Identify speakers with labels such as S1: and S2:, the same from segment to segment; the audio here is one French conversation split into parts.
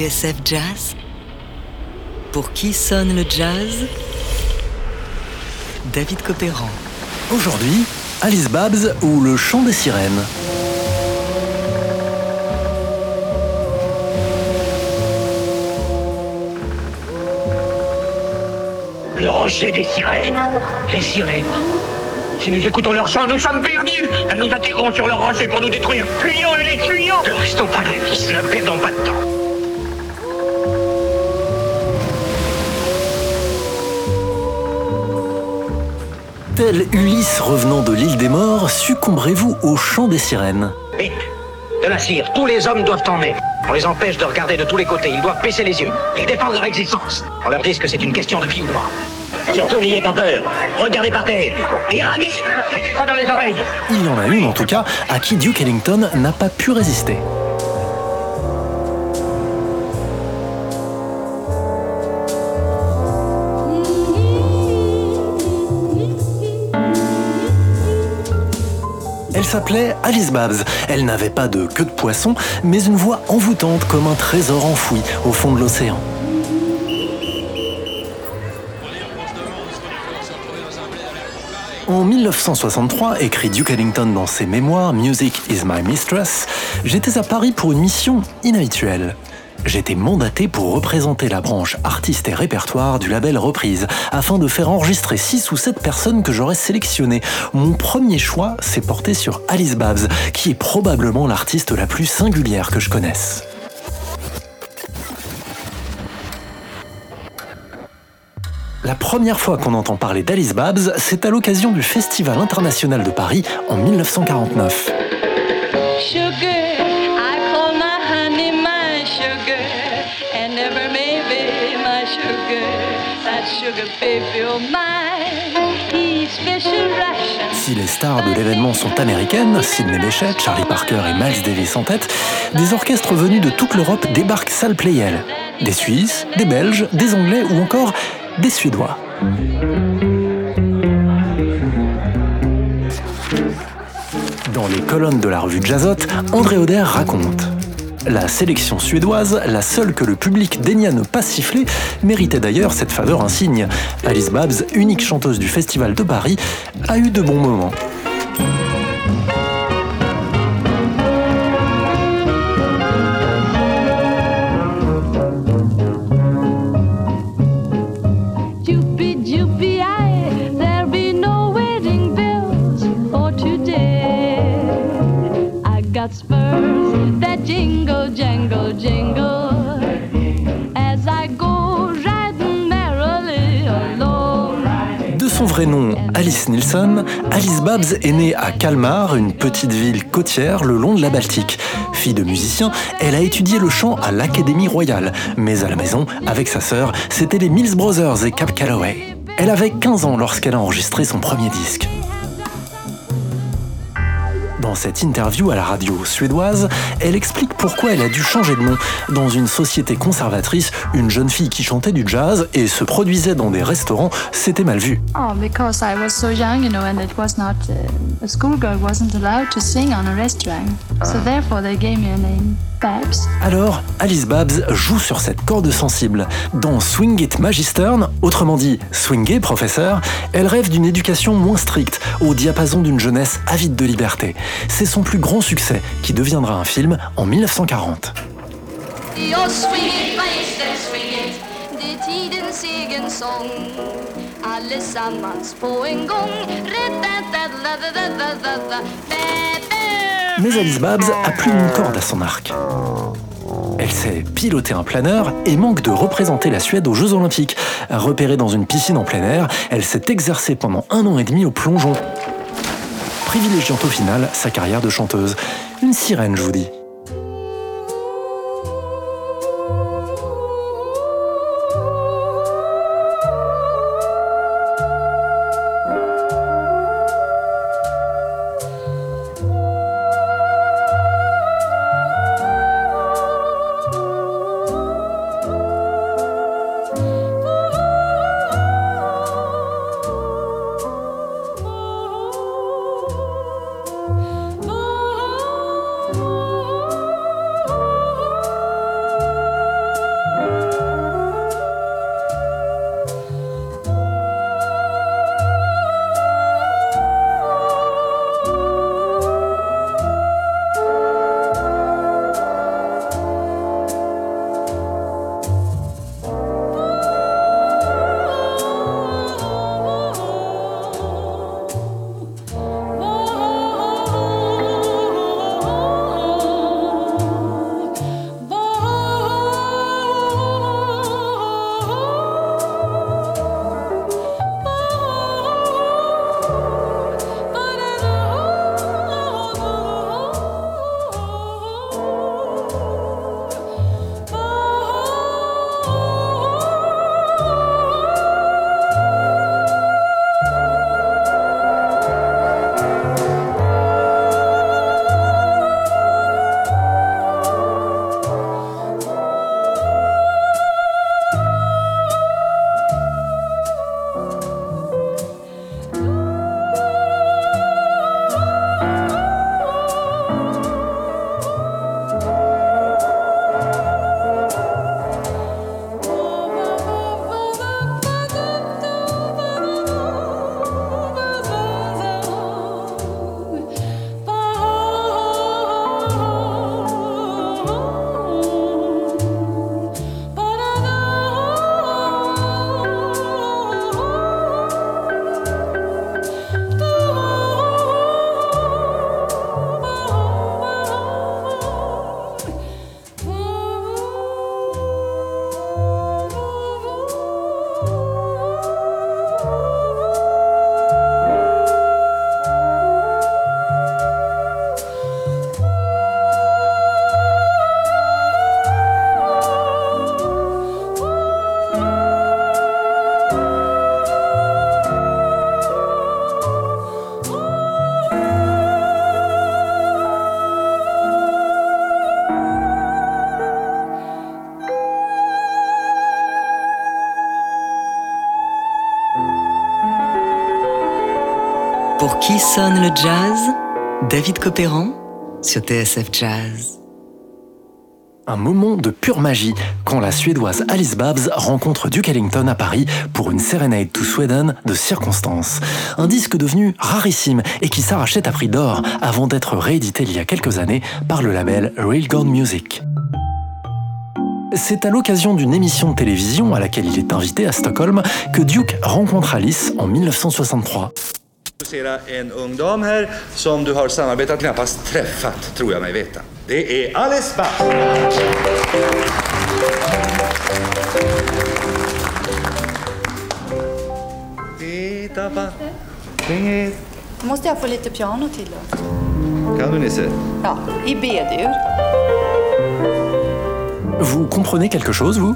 S1: TSF Jazz Pour qui sonne le jazz? David Copéran.
S2: Aujourd'hui, Alice Babs ou le chant des sirènes.
S3: Le rocher des sirènes. Les sirènes. Si nous écoutons leur chant, nous sommes perdus. Elles nous attireront sur leur rocher pour nous détruire. Fuyons et les fuyons. Ne restons pas là, fils. Ne perdons pas de temps.
S2: Tel Ulysse revenant de l'île des morts, succomberez-vous au chant des sirènes?
S3: Vite. De la cire. Tous les hommes doivent en. On les empêche de regarder de tous les côtés. Ils doivent baisser les yeux. Ils défendent leur existence. On leur dit que c'est une question de vie ou de mort. Surtout n'ayez pas peur. Regardez par terre. Et dans les oreilles.
S2: Il y en a une en tout cas à qui Duke Ellington n'a pas pu résister. Elle s'appelait Alice Babs. Elle n'avait pas de queue de poisson, mais une voix envoûtante comme un trésor enfoui au fond de l'océan. En 1963, écrit Duke Ellington dans ses mémoires Music is my mistress, j'étais à Paris pour une mission inhabituelle. J'étais mandaté pour représenter la branche artiste et répertoire du label Reprise, afin de faire enregistrer 6 ou 7 personnes que j'aurais sélectionnées. Mon premier choix s'est porté sur Alice Babs, qui est probablement l'artiste la plus singulière que je connaisse. La première fois qu'on entend parler d'Alice Babs, c'est à l'occasion du Festival international de Paris en 1949. Si les stars de l'événement sont américaines, Sidney Bechet, Charlie Parker et Miles Davis en tête, des orchestres venus de toute l'Europe débarquent salle Playel. Des Suisses, des Belges, des Anglais ou encore des Suédois. Dans les colonnes de la revue Jazzot, André Oder raconte la sélection suédoise, la seule que le public daigna ne pas siffler, méritait d'ailleurs cette faveur insigne. Alice Babs, unique chanteuse du Festival de Paris, a eu de bons moments. Son vrai nom, Alice Nilsson, Alice Babs est née à Kalmar, une petite ville côtière le long de la Baltique. Fille de musicien, elle a étudié le chant à l'Académie royale, mais à la maison, avec sa sœur, c'était les Mills Brothers et Cap Calloway. Elle avait 15 ans lorsqu'elle a enregistré son premier disque. Dans cette interview à la radio suédoise, elle explique pourquoi elle a dû changer de nom. Dans une société conservatrice, une jeune fille qui chantait du jazz et se produisait dans des restaurants, c'était mal vu.
S4: Oh, because I was so young, you know, and it was not uh, a schoolgirl wasn't allowed to sing on a restaurant. So therefore, they gave me a name, Babs.
S2: Alors, Alice Babs joue sur cette corde sensible. Dans Swing It Magistern, autrement dit Swinguer professeur, elle rêve d'une éducation moins stricte, au diapason d'une jeunesse avide de liberté. C'est son plus grand succès, qui deviendra un film en 1940. Mais Alice Babs a plus d'une corde à son arc. Elle sait piloter un planeur et manque de représenter la Suède aux Jeux Olympiques. Repérée dans une piscine en plein air, elle s'est exercée pendant un an et demi au plongeon. Privilégiant au final sa carrière de chanteuse. Une sirène, je vous dis.
S1: Sonne le jazz David Copéran sur TSF Jazz.
S2: Un moment de pure magie quand la Suédoise Alice Babs rencontre Duke Ellington à Paris pour une Serenade to Sweden de circonstance. Un disque devenu rarissime et qui s'arrachait à prix d'or avant d'être réédité il y a quelques années par le label Railgun Music. C'est à l'occasion d'une émission de télévision à laquelle il est invité à Stockholm que Duke rencontre Alice en 1963.
S5: En ung dam här som du har samarbetat, knappast träffat, tror jag mig veta. Det är Alice Bach.
S6: Måste jag få lite piano till då?
S5: Kan du Nisse?
S6: Ja, i B-dur.
S2: Vous comprenez quelque chose, vous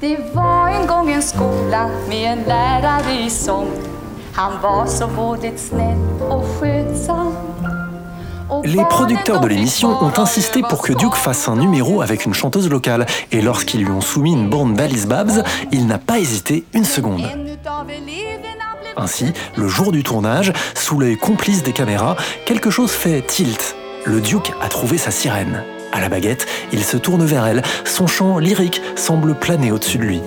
S7: Det var en gång en skola med en lärare i sång. Han var så vårdigt snäll och skötsam. Och
S2: Les producteurs de l'émission ont insisté pour que Duke fasse un numéro avec une chanteuse locale, et lorsqu'ils lui ont soumis une bande d'Alice Babs, il n'a pas hésité une seconde. Ainsi, le jour du tournage, sous l'œil complice des caméras, quelque chose fait tilt. Le Duke a trouvé sa sirène. À la baguette, il se tourne vers elle. Son chant lyrique semble planer au-dessus de lui.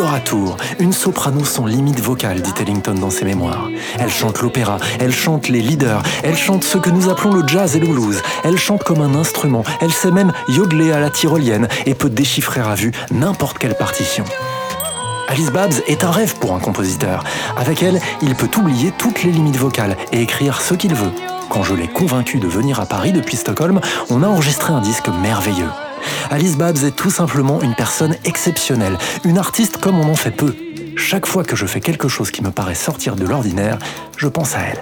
S2: Coloratour, une soprano sans limite vocale, dit Ellington dans ses mémoires. Elle chante l'opéra, elle chante les leaders, elle chante ce que nous appelons le jazz et le blues. Elle chante comme un instrument, elle sait même yodeler à la tyrolienne et peut déchiffrer à vue n'importe quelle partition. Alice Babs est un rêve pour un compositeur. Avec elle, il peut oublier toutes les limites vocales et écrire ce qu'il veut. Quand je l'ai convaincu de venir à Paris depuis Stockholm, on a enregistré un disque merveilleux. Alice Babs est tout simplement une personne exceptionnelle, une artiste comme on en fait peu. Chaque fois que je fais quelque chose qui me paraît sortir de l'ordinaire, je pense à elle.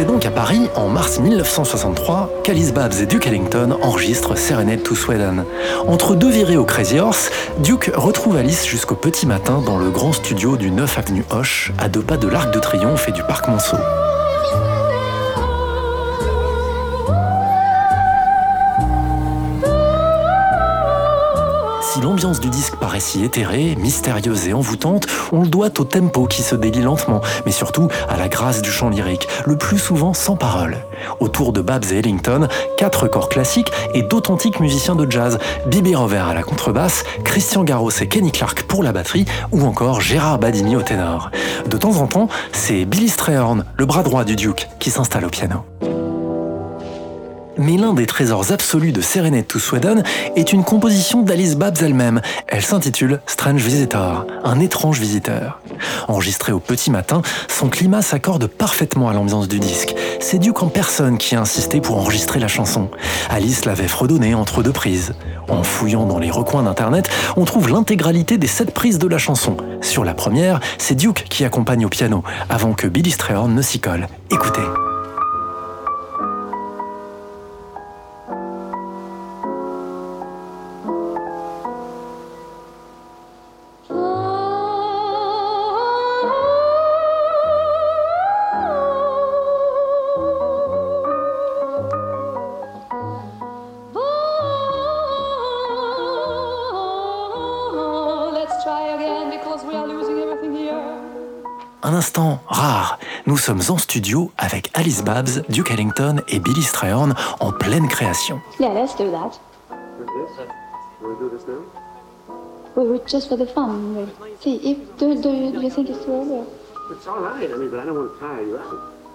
S2: C'est donc à Paris, en mars 1963, qu'Alice Babs et Duke Ellington enregistrent Serenade to Sweden. Entre deux virées au Crazy Horse, Duke retrouve Alice jusqu'au petit matin dans le grand studio du 9 avenue Hoche, à deux pas de l'Arc de Triomphe et du Parc Monceau. L'ambiance du disque paraît si éthérée, mystérieuse et envoûtante, on le doit au tempo qui se délie lentement, mais surtout à la grâce du chant lyrique, le plus souvent sans parole. Autour de Babs et Ellington, quatre corps classiques et d'authentiques musiciens de jazz, Bibi Rover à la contrebasse, Christian Garros et Kenny Clark pour la batterie, ou encore Gérard Badimi au ténor. De temps en temps, c'est Billy Strayhorn, le bras droit du Duke, qui s'installe au piano. Mais l'un des trésors absolus de Serenade to Sweden est une composition d'Alice Babs elle-même. Elle s'intitule Strange Visitor, un étrange visiteur. Enregistré au petit matin, son climat s'accorde parfaitement à l'ambiance du disque. C'est Duke en personne qui a insisté pour enregistrer la chanson. Alice l'avait fredonnée entre deux prises. En fouillant dans les recoins d'internet, on trouve l'intégralité des sept prises de la chanson. Sur la première, c'est Duke qui accompagne au piano, avant que Billy Strayhorn ne s'y colle. Écoutez. Sommes en studio avec Alice Babs, Duke Ellington et Billy Strayhorn en pleine création.
S4: Yeah, let's do that. We were just for the fun. we- See, if do, do, you, do you think it's too early?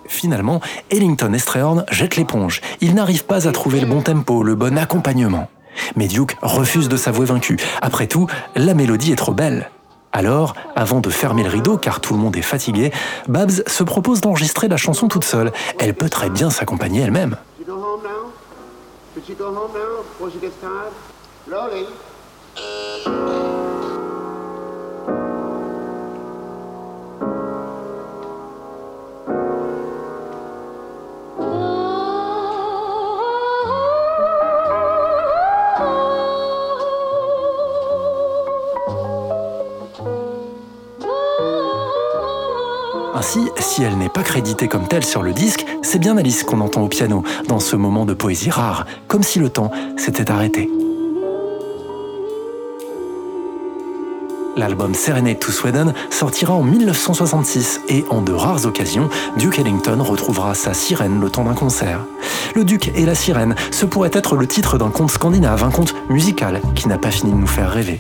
S2: Finalement, Ellington et Strayhorn jettent l'éponge. Ils n'arrivent pas à trouver le bon tempo, le bon accompagnement. Mais Duke refuse de s'avouer vaincu. Après tout, la mélodie est trop belle. Alors, avant de fermer le rideau car tout le monde est fatigué, Babs se propose d'enregistrer la chanson toute seule. Elle peut très bien s'accompagner elle-même. Ainsi, si elle n'est pas créditée comme telle sur le disque, c'est bien Alice qu'on entend au piano, dans ce moment de poésie rare, comme si le temps s'était arrêté. L'album Serenade to Sweden sortira en 1966 et en de rares occasions, Duke Ellington retrouvera sa sirène le temps d'un concert. Le Duc et la sirène, ce pourrait être le titre d'un conte scandinave, un conte musical qui n'a pas fini de nous faire rêver.